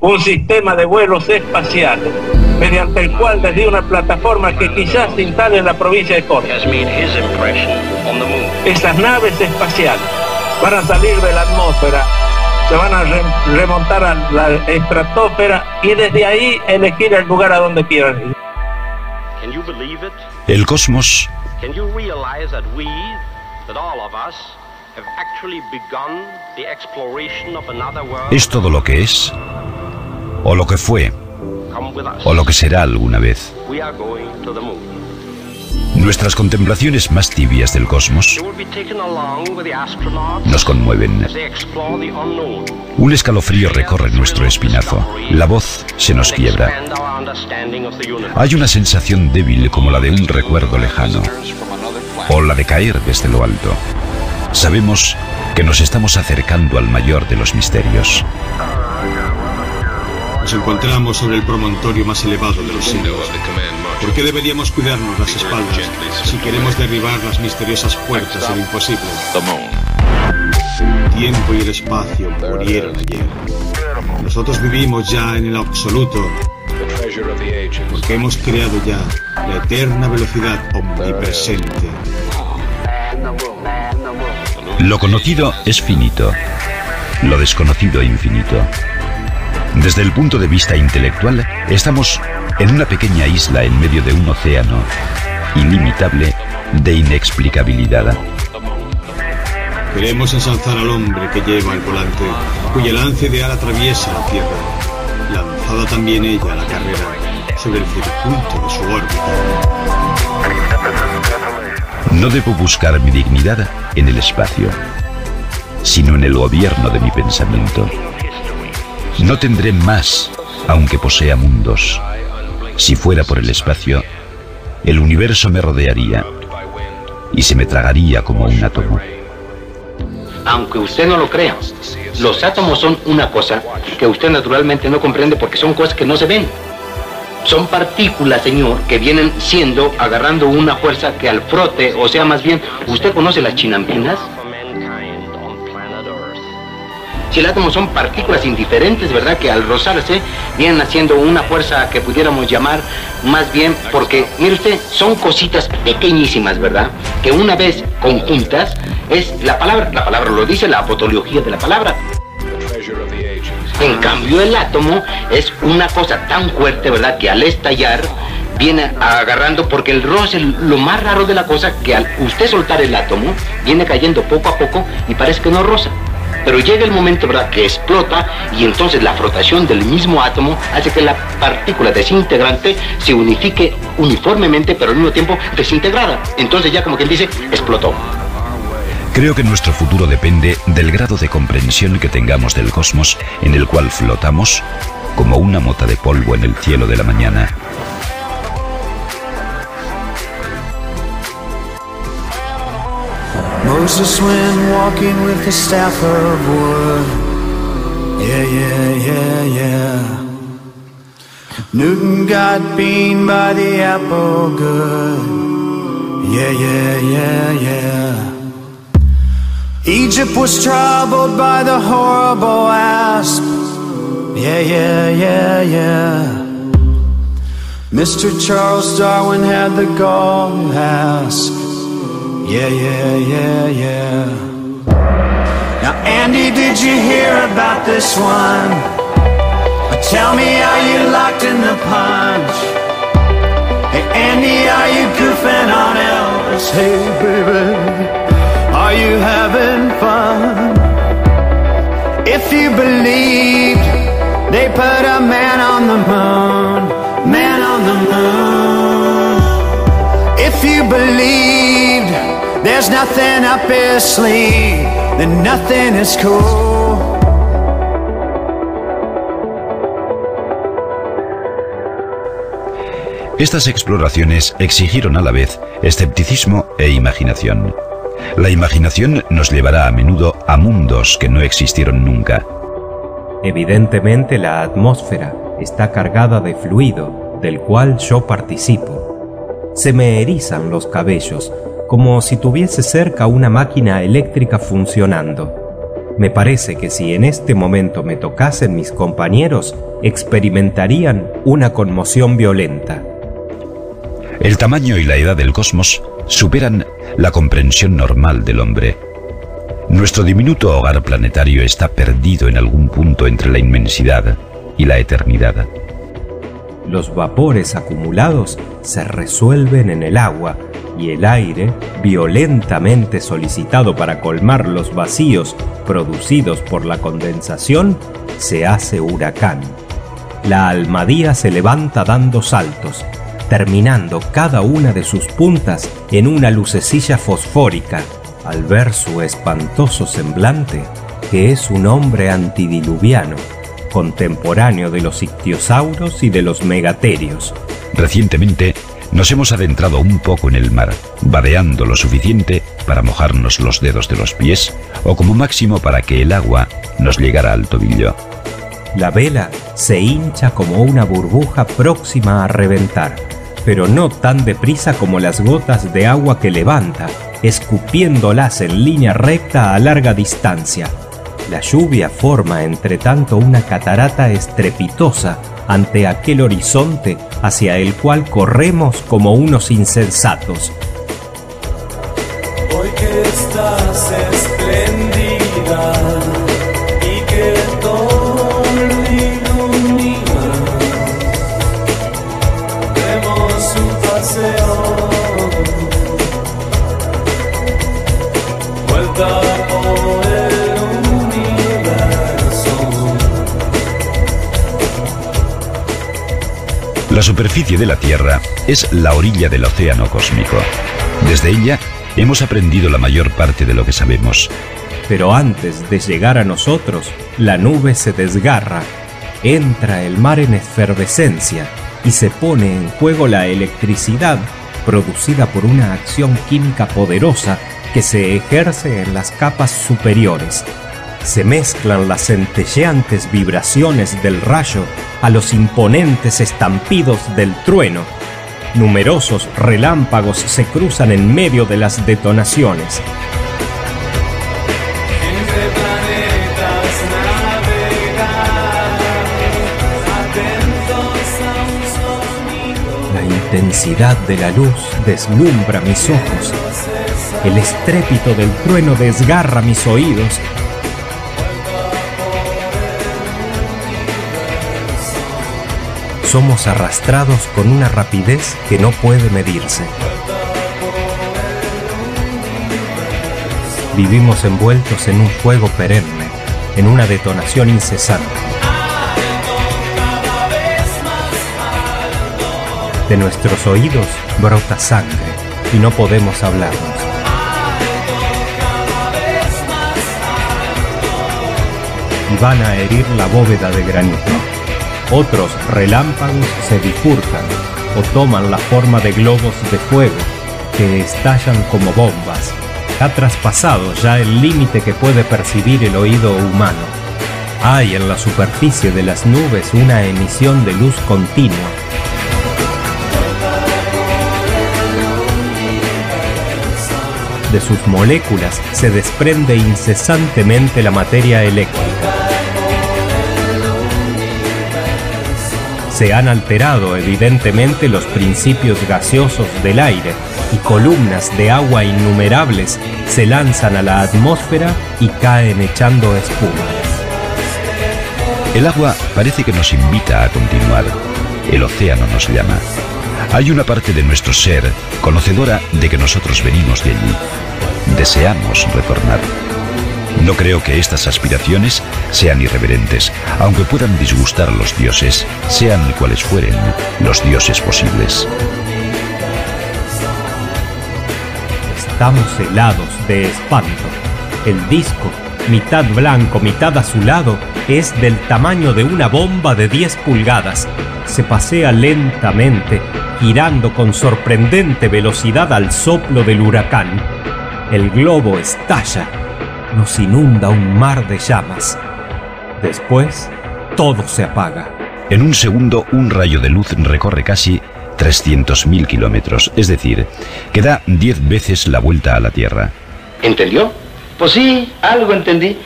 un sistema de vuelos espaciales mediante el cual desde una plataforma que quizás se instale en la provincia de Córdoba. Estas naves espaciales van a salir de la atmósfera, se van a remontar a la estratosfera y desde ahí elegir el lugar a donde quieran ir. El cosmos es todo lo que es o lo que fue o lo que será alguna vez. Nuestras contemplaciones más tibias del cosmos nos conmueven. Un escalofrío recorre nuestro espinazo. La voz se nos quiebra. Hay una sensación débil como la de un recuerdo lejano o la de caer desde lo alto. Sabemos que nos estamos acercando al mayor de los misterios. Nos encontramos sobre el promontorio más elevado de los siglos. ¿Por qué deberíamos cuidarnos las espaldas si queremos derribar las misteriosas puertas del imposible? El tiempo y el espacio murieron ayer. Nosotros vivimos ya en el absoluto porque hemos creado ya la eterna velocidad omnipresente. Lo conocido es finito, lo desconocido infinito. Desde el punto de vista intelectual, estamos en una pequeña isla en medio de un océano ilimitable de inexplicabilidad. Queremos ensalzar al hombre que lleva el volante, cuya lance ideal atraviesa la Tierra, lanzada también ella a la carrera sobre el circuito de su órbita. No debo buscar mi dignidad en el espacio, sino en el gobierno de mi pensamiento. No tendré más, aunque posea mundos. Si fuera por el espacio, el universo me rodearía y se me tragaría como un átomo. Aunque usted no lo crea, los átomos son una cosa que usted naturalmente no comprende porque son cosas que no se ven. Son partículas, señor, que vienen siendo, agarrando una fuerza que al frote, o sea, más bien, ¿usted conoce las chinampinas? Si el átomo son partículas indiferentes, ¿verdad? Que al rozarse vienen haciendo una fuerza que pudiéramos llamar más bien porque, mire usted, son cositas pequeñísimas, ¿verdad? Que una vez conjuntas es la palabra, la palabra lo dice, la apotología de la palabra. En cambio, el átomo es una cosa tan fuerte, ¿verdad? Que al estallar viene agarrando, porque el roce, lo más raro de la cosa, que al usted soltar el átomo, viene cayendo poco a poco y parece que no roza. Pero llega el momento, ¿verdad?, que explota y entonces la frotación del mismo átomo hace que la partícula desintegrante se unifique uniformemente, pero al mismo tiempo desintegrada. Entonces ya como quien dice, explotó. Creo que nuestro futuro depende del grado de comprensión que tengamos del cosmos en el cual flotamos como una mota de polvo en el cielo de la mañana. Moses went walking with the staff of wood. Yeah, yeah, yeah, yeah. Newton got beaten by the apple good. Yeah, yeah, yeah, yeah. Egypt was troubled by the horrible asp. Yeah, yeah, yeah, yeah. Mr. Charles Darwin had the gall to ask. Yeah, yeah, yeah, yeah. Now, Andy, did you hear about this one? Tell me, are you locked in the punch? There's nothing up his sleeve, then nothing is cool. Estas exploraciones exigieron a la vez escepticismo e imaginación. La imaginación nos llevará a menudo a mundos que no existieron nunca. Evidentemente la atmósfera está cargada de fluido del cual yo participo. Se me erizan los cabellos como si tuviese cerca una máquina eléctrica funcionando. Me parece que si en este momento me tocasen mis compañeros, experimentarían una conmoción violenta. El tamaño y la edad del cosmos superan la comprensión normal del hombre. Nuestro diminuto hogar planetario está perdido en algún punto entre la inmensidad y la eternidad. Los vapores acumulados se resuelven en el agua y el aire, violentamente solicitado para colmar los vacíos producidos por la condensación, se hace huracán. La almadía se levanta dando saltos, terminando cada una de sus puntas en una lucecilla fosfórica. Al ver su espantoso semblante, que es un hombre antidiluviano, contemporáneo de los ictiosauros y de los megaterios. Recientemente nos hemos adentrado un poco en el mar, vadeando lo suficiente para mojarnos los dedos de los pies o como máximo para que el agua nos llegara al tobillo. La vela se hincha como una burbuja próxima a reventar, pero no tan deprisa como las gotas de agua que levanta, escupiéndolas en línea recta a larga distancia. La lluvia forma entre tanto una catarata estrepitosa ante aquel horizonte hacia el cual corremos como unos insensatos. Hoy que estás espléndida y que demos un La superficie de la Tierra es la orilla del océano cósmico. Desde ella hemos aprendido la mayor parte de lo que sabemos. Pero antes de llegar a nosotros, la nube se desgarra, entra el mar en efervescencia y se pone en juego la electricidad producida por una acción química poderosa que se ejerce en las capas superiores. Se mezclan las centelleantes vibraciones del rayo a los imponentes estampidos del trueno. Numerosos relámpagos se cruzan en medio de las detonaciones. La intensidad de la luz deslumbra mis ojos. El estrépito del trueno desgarra mis oídos. Somos arrastrados con una rapidez que no puede medirse. Vivimos envueltos en un fuego perenne, en una detonación incesante. De nuestros oídos brota sangre y no podemos hablarnos. Y van a herir la bóveda de granito. Otros relámpagos se bifurcan o toman la forma de globos de fuego que estallan como bombas. Ha traspasado ya el límite que puede percibir el oído humano. Hay en la superficie de las nubes una emisión de luz continua de sus moléculas se desprende incesantemente la materia eléctrica. Se han alterado evidentemente los principios gaseosos del aire y columnas de agua innumerables se lanzan a la atmósfera y caen echando espuma. El agua parece que nos invita a continuar. El océano nos llama. Hay una parte de nuestro ser conocedora de que nosotros venimos de allí. Deseamos retornar. No creo que estas aspiraciones sean irreverentes, aunque puedan disgustar a los dioses, sean cuales fueren los dioses posibles. Estamos helados de espanto. El disco, mitad blanco, mitad azulado, es del tamaño de una bomba de 10 pulgadas. Se pasea lentamente, girando con sorprendente velocidad al soplo del huracán. El globo estalla, nos inunda un mar de llamas. Después, todo se apaga. En un segundo, un rayo de luz recorre casi 300.000 kilómetros, es decir, que da 10 veces la vuelta a la Tierra. ¿Entendió? Pues sí, algo entendí.